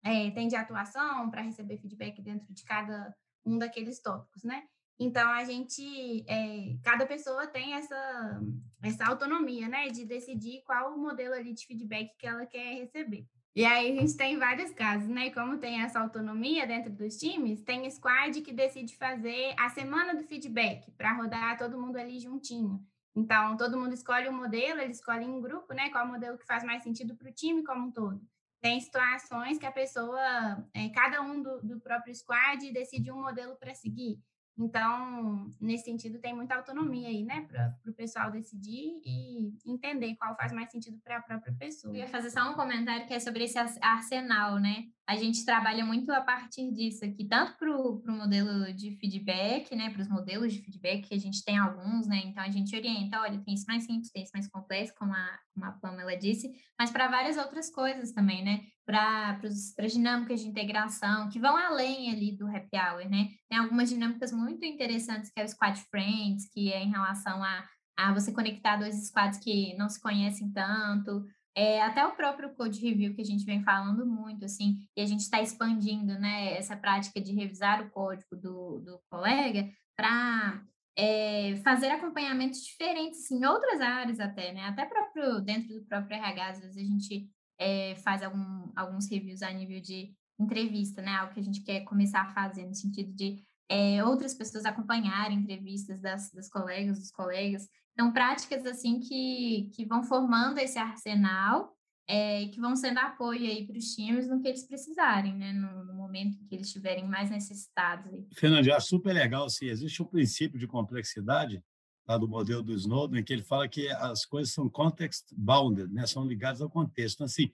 é, tem de atuação para receber feedback dentro de cada um daqueles tópicos, né? Então, a gente, é, cada pessoa tem essa, essa autonomia, né, de decidir qual o modelo ali de feedback que ela quer receber. E aí, a gente tem vários casos, né, como tem essa autonomia dentro dos times, tem squad que decide fazer a semana do feedback, para rodar todo mundo ali juntinho. Então, todo mundo escolhe um modelo, eles escolhem um grupo, né, qual modelo que faz mais sentido para o time como um todo. Tem situações que a pessoa, é, cada um do, do próprio squad decide um modelo para seguir. Então, nesse sentido, tem muita autonomia aí, né, para o pessoal decidir e entender qual faz mais sentido para a própria pessoa. Eu ia fazer só um comentário que é sobre esse arsenal, né? A gente trabalha muito a partir disso aqui, tanto para o modelo de feedback, né, para os modelos de feedback, que a gente tem alguns, né, então a gente orienta, olha, tem isso mais simples, tem isso mais complexo, como a, como a Pamela disse, mas para várias outras coisas também, né, para as dinâmicas de integração, que vão além ali do happy hour, né? Tem algumas dinâmicas muito interessantes, que é o Squad Friends, que é em relação a, a você conectar dois squads que não se conhecem tanto, é, até o próprio Code Review, que a gente vem falando muito, assim, e a gente está expandindo, né, essa prática de revisar o código do, do colega para é, fazer acompanhamentos diferentes em outras áreas até, né, até próprio, dentro do próprio RH, às vezes a gente é, faz algum, alguns reviews a nível de entrevista, né? Algo que a gente quer começar a fazer no sentido de é, outras pessoas acompanharem entrevistas das, das colegas, dos colegas. Então, práticas assim que, que vão formando esse arsenal é, que vão sendo apoio aí para os times no que eles precisarem, né? No, no momento que eles estiverem mais necessitados. Fernando, acho super legal se existe um princípio de complexidade lá do modelo do Snowden, que ele fala que as coisas são context bounded, né? são ligadas ao contexto. Então, assim,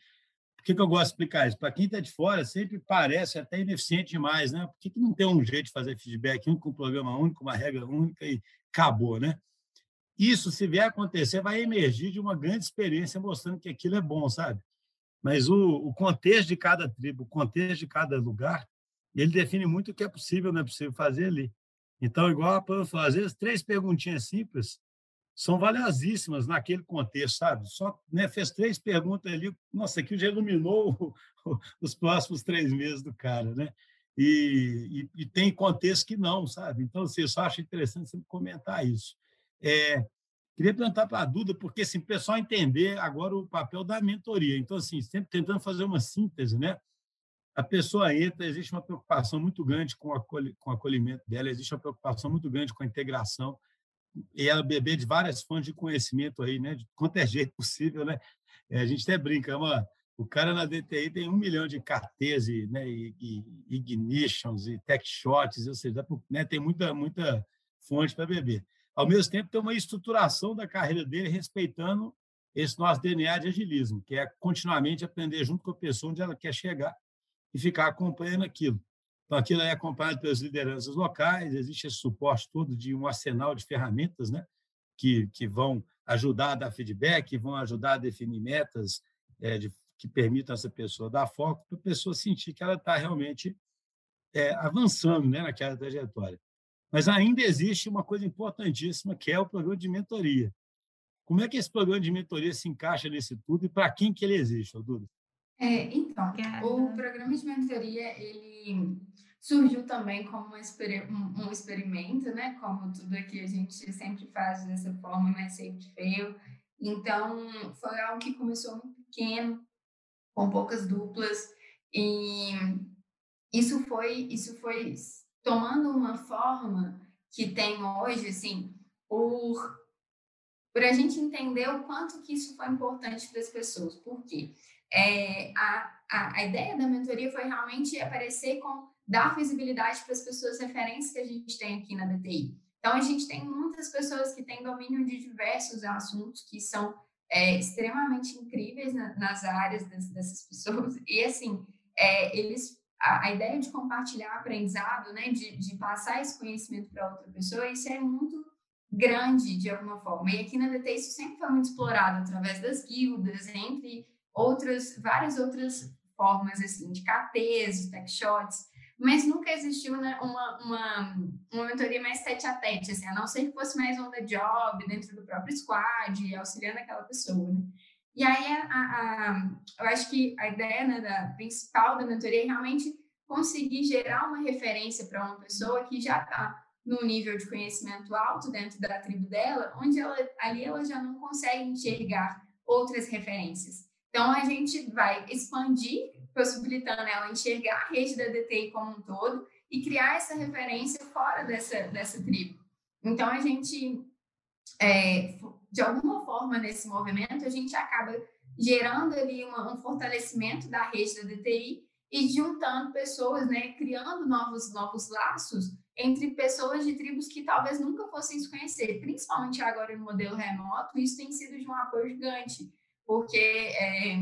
por que, que eu gosto de explicar isso? Para quem está de fora, sempre parece até ineficiente demais, né? Por que, que não tem um jeito de fazer feedback único, um programa único, uma regra única e acabou, né? Isso, se vier acontecer, vai emergir de uma grande experiência mostrando que aquilo é bom, sabe? Mas o, o contexto de cada tribo, o contexto de cada lugar, ele define muito o que é possível não é possível fazer ali. Então, igual a Pamela falou, às vezes três perguntinhas simples são valiosíssimas naquele contexto, sabe? Só né, fez três perguntas ali, nossa, aquilo já iluminou os próximos três meses do cara, né? E, e, e, tem contexto que não, sabe? Então, assim, eu só acho interessante você comentar isso. É, queria perguntar para a Duda, porque assim, o pessoal entender agora o papel da mentoria. Então, assim, sempre tentando fazer uma síntese, né? A pessoa entra, existe uma preocupação muito grande com, com o acolhimento dela, existe uma preocupação muito grande com a integração, e ela beber de várias fontes de conhecimento aí, né? De quanto é jeito possível, né? É, a gente até brinca, mano o cara na DTI tem um milhão de KTs e, né, e, e ignitions e tech shots, ou seja, né, tem muita, muita fonte para beber. Ao mesmo tempo, tem uma estruturação da carreira dele respeitando esse nosso DNA de agilismo, que é continuamente aprender junto com a pessoa onde ela quer chegar e ficar acompanhando aquilo. Então, aquilo é acompanhado pelas lideranças locais, existe esse suporte todo de um arsenal de ferramentas né, que, que vão ajudar a dar feedback, vão ajudar a definir metas é, de que permitam essa pessoa dar foco para a pessoa sentir que ela está realmente é, avançando né, naquela trajetória. Mas ainda existe uma coisa importantíssima, que é o programa de mentoria. Como é que esse programa de mentoria se encaixa nesse tudo e para quem que ele existe, Duda? É, então, o programa de mentoria, ele surgiu também como um, um, experimento, né? Como tudo aqui a gente sempre faz dessa forma, mas sempre feio. Então, foi algo que começou muito pequeno, com poucas duplas e isso foi isso foi tomando uma forma que tem hoje assim por por a gente entender o quanto que isso foi importante para as pessoas porque é, a, a, a ideia da mentoria foi realmente aparecer com dar visibilidade para as pessoas referências que a gente tem aqui na DTI. Então, a gente tem muitas pessoas que têm domínio de diversos assuntos que são é, extremamente incríveis na, nas áreas das, dessas pessoas. E, assim, é, eles a, a, ideia de compartilhar aprendizado, né, de, de passar esse conhecimento para outra pessoa, isso é muito grande de alguma forma. E aqui na DT isso sempre foi muito explorado através das guildas, entre outras, várias outras formas, assim, de KTs, tech shots mas nunca existiu né, uma, uma, uma mentoria mais tete a tete, assim, a não ser que fosse mais on the job, dentro do próprio squad, auxiliando aquela pessoa, né? E aí, a, a, eu acho que a ideia né, da, principal da mentoria é realmente conseguir gerar uma referência para uma pessoa que já está no nível de conhecimento alto dentro da tribo dela, onde ela, ali ela já não consegue enxergar outras referências. Então, a gente vai expandir possibilitando ela enxergar a rede da DTI como um todo e criar essa referência fora dessa, dessa tribo. Então, a gente, é, de alguma forma, nesse movimento, a gente acaba gerando ali uma, um fortalecimento da rede da DTI e juntando pessoas, né, criando novos, novos laços entre pessoas de tribos que talvez nunca fossem se conhecer, principalmente agora no modelo remoto, isso tem sido de um apoio gigante, porque é,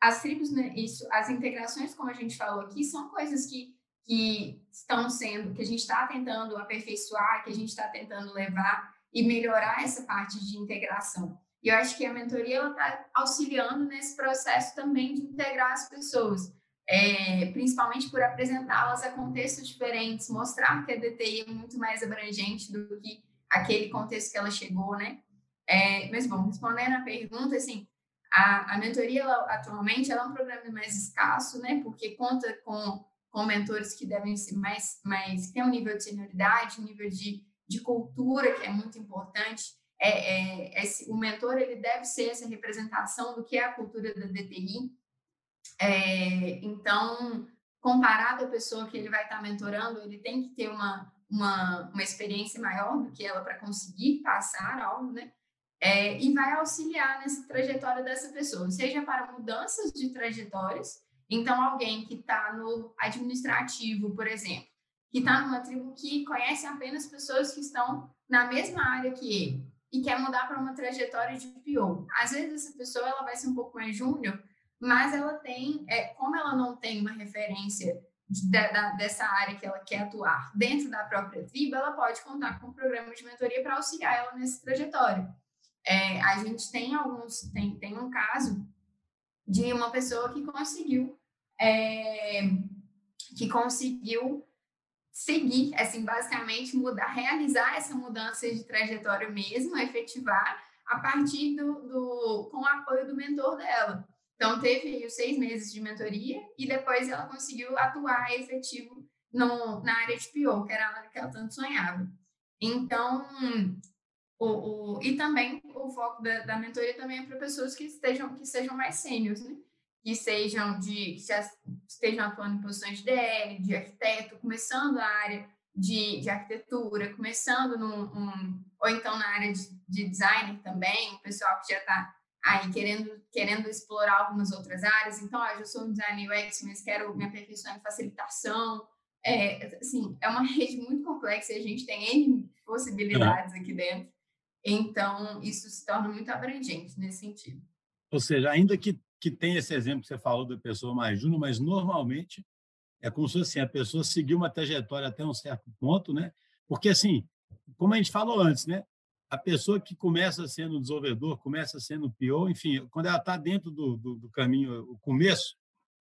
as tribos, né, isso, as integrações, como a gente falou aqui, são coisas que, que estão sendo, que a gente está tentando aperfeiçoar, que a gente está tentando levar e melhorar essa parte de integração. E eu acho que a mentoria está auxiliando nesse processo também de integrar as pessoas, é, principalmente por apresentá-las a contextos diferentes, mostrar que a DTI é muito mais abrangente do que aquele contexto que ela chegou, né? É, mas, bom, respondendo a pergunta, assim, a, a mentoria, ela, atualmente, ela é um programa mais escasso, né? Porque conta com, com mentores que devem ser mais, mais... Tem um nível de senioridade, um nível de, de cultura, que é muito importante. É, é, esse, o mentor, ele deve ser essa representação do que é a cultura da DTI. É, então, comparado à pessoa que ele vai estar mentorando, ele tem que ter uma, uma, uma experiência maior do que ela para conseguir passar algo, né? É, e vai auxiliar nessa trajetória dessa pessoa, seja para mudanças de trajetórias, então alguém que está no administrativo, por exemplo, que está numa tribo que conhece apenas pessoas que estão na mesma área que ele e quer mudar para uma trajetória de PO. Às vezes essa pessoa ela vai ser um pouco mais júnior, mas ela tem, é, como ela não tem uma referência de, dessa área que ela quer atuar dentro da própria tribo, ela pode contar com um programa de mentoria para auxiliar ela nessa trajetória. É, a gente tem alguns, tem, tem um caso de uma pessoa que conseguiu, é, que conseguiu seguir, assim, basicamente mudar, realizar essa mudança de trajetória mesmo, efetivar a partir do, do com o apoio do mentor dela. Então, teve os seis meses de mentoria e depois ela conseguiu atuar efetivo no, na área de PO, que era a área que ela tanto sonhava. Então, o, o, e também o foco da, da mentoria também é para pessoas que estejam que sejam mais sêniores, né? Que sejam de que já estejam atuando em posições de DL, de arquiteto, começando a área de, de arquitetura, começando num um, ou então na área de, de designer também, o pessoal que já está aí querendo querendo explorar algumas outras áreas. Então, ó, eu sou um designer UX, mas quero me aperfeiçoar em facilitação. É, assim, é uma rede muito complexa e a gente tem N possibilidades aqui dentro. Então, isso se torna muito abrangente nesse sentido. Ou seja, ainda que, que tenha esse exemplo que você falou da pessoa mais júnior, mas normalmente é como se assim, a pessoa seguir uma trajetória até um certo ponto, né? Porque, assim, como a gente falou antes, né? A pessoa que começa sendo desenvolvedor, começa sendo PO, enfim, quando ela está dentro do, do, do, caminho, o começo,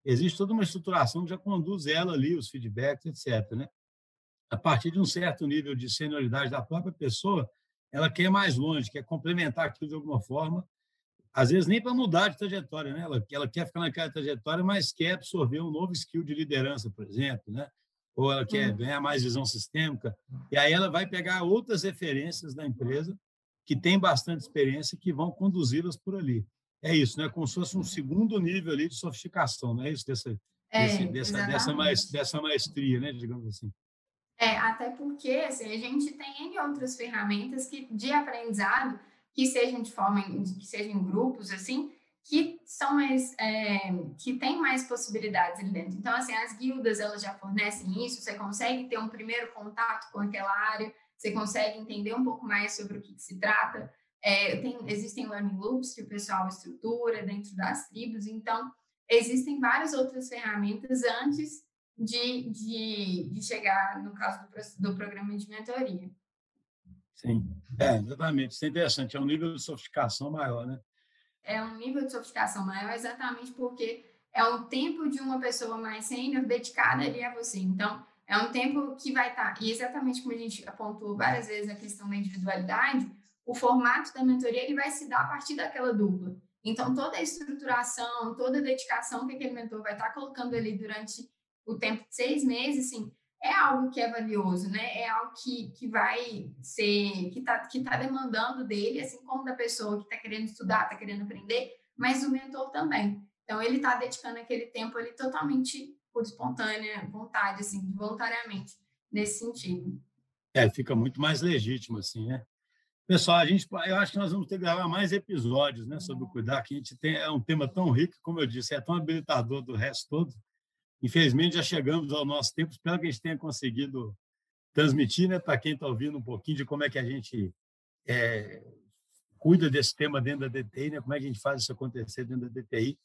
existe toda uma estruturação que já conduz ela ali, os feedbacks, etc. Né? A partir de um certo nível de senioridade da própria pessoa, ela quer ir mais longe, quer complementar aquilo de alguma forma, às vezes nem para mudar de trajetória, né? Ela, ela quer ficar naquela trajetória, mas quer absorver um novo skill de liderança, por exemplo, né? Ou ela quer ganhar mais visão sistêmica, e aí ela vai pegar outras referências da empresa que tem bastante experiência que vão conduzi-las por ali. É isso, né? Como se fosse um segundo nível ali de sofisticação, não é isso? Dessa, é, desse, dessa, dessa, dessa maestria, né? Digamos assim. É, até porque assim, a gente tem outras ferramentas que, de aprendizado que sejam de forma, que sejam grupos, assim, que são mais, é, que tem mais possibilidades ali dentro. Então, assim, as guildas, elas já fornecem isso, você consegue ter um primeiro contato com aquela área, você consegue entender um pouco mais sobre o que, que se trata. É, tem, existem learning loops que o pessoal estrutura dentro das tribos, então, existem várias outras ferramentas antes de, de, de chegar, no caso do, do programa de mentoria. Sim, é, exatamente. Isso é interessante, é um nível de sofisticação maior, né? É um nível de sofisticação maior exatamente porque é o tempo de uma pessoa mais sênior dedicada ali a você. Então, é um tempo que vai estar, tá, e exatamente como a gente apontou várias vezes a questão da individualidade, o formato da mentoria ele vai se dar a partir daquela dupla. Então, toda a estruturação, toda a dedicação que aquele mentor vai estar colocando ali durante o tempo de seis meses, assim, é algo que é valioso, né? É algo que, que vai ser, que está que tá demandando dele, assim como da pessoa que está querendo estudar, está querendo aprender, mas o mentor também. Então, ele está dedicando aquele tempo ali totalmente por espontânea vontade, assim, voluntariamente, nesse sentido. É, fica muito mais legítimo, assim, né? Pessoal, a gente, eu acho que nós vamos ter que gravar mais episódios, né, sobre o cuidar, que a gente tem, é um tema tão rico, como eu disse, é tão habilitador do resto todo, Infelizmente, já chegamos ao nosso tempo. Espero que a gente tenha conseguido transmitir né, para quem está ouvindo um pouquinho de como é que a gente é, cuida desse tema dentro da DTI, né, como é que a gente faz isso acontecer dentro da DTI.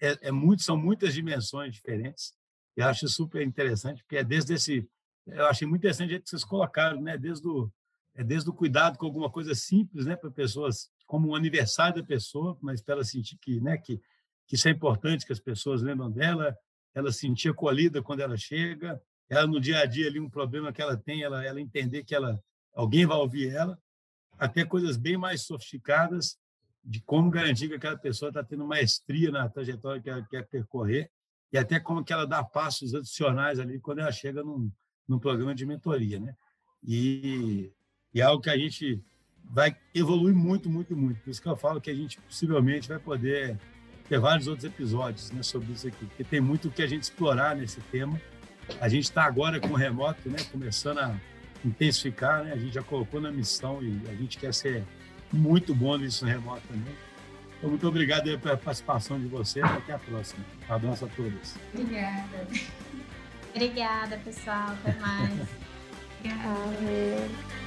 É, é muito, são muitas dimensões diferentes. E acho super interessante, porque é desde esse. Eu achei muito interessante o jeito que vocês colocaram, né? desde, o, é desde o cuidado com alguma coisa simples né, para pessoas, como um aniversário da pessoa, mas para ela sentir que, né, que, que isso é importante, que as pessoas lembram dela, ela se sentir acolhida quando ela chega, ela no dia a dia ali um problema que ela tem, ela, ela entender que ela alguém vai ouvir ela, até coisas bem mais sofisticadas de como garantir que aquela pessoa está tendo maestria na trajetória que ela quer percorrer e até como que ela dá passos adicionais ali quando ela chega num, num programa de mentoria, né? E, e é algo que a gente vai evoluir muito, muito, muito. Por isso que eu falo que a gente possivelmente vai poder ter vários outros episódios né, sobre isso aqui, porque tem muito que a gente explorar nesse tema. A gente está agora com o remoto, né, começando a intensificar, né? A gente já colocou na missão e a gente quer ser muito bom nisso no remoto também. Então, muito obrigado pela participação de vocês. Até a próxima. Abraço a todos. Obrigada. Obrigada, pessoal. Até mais. Obrigada.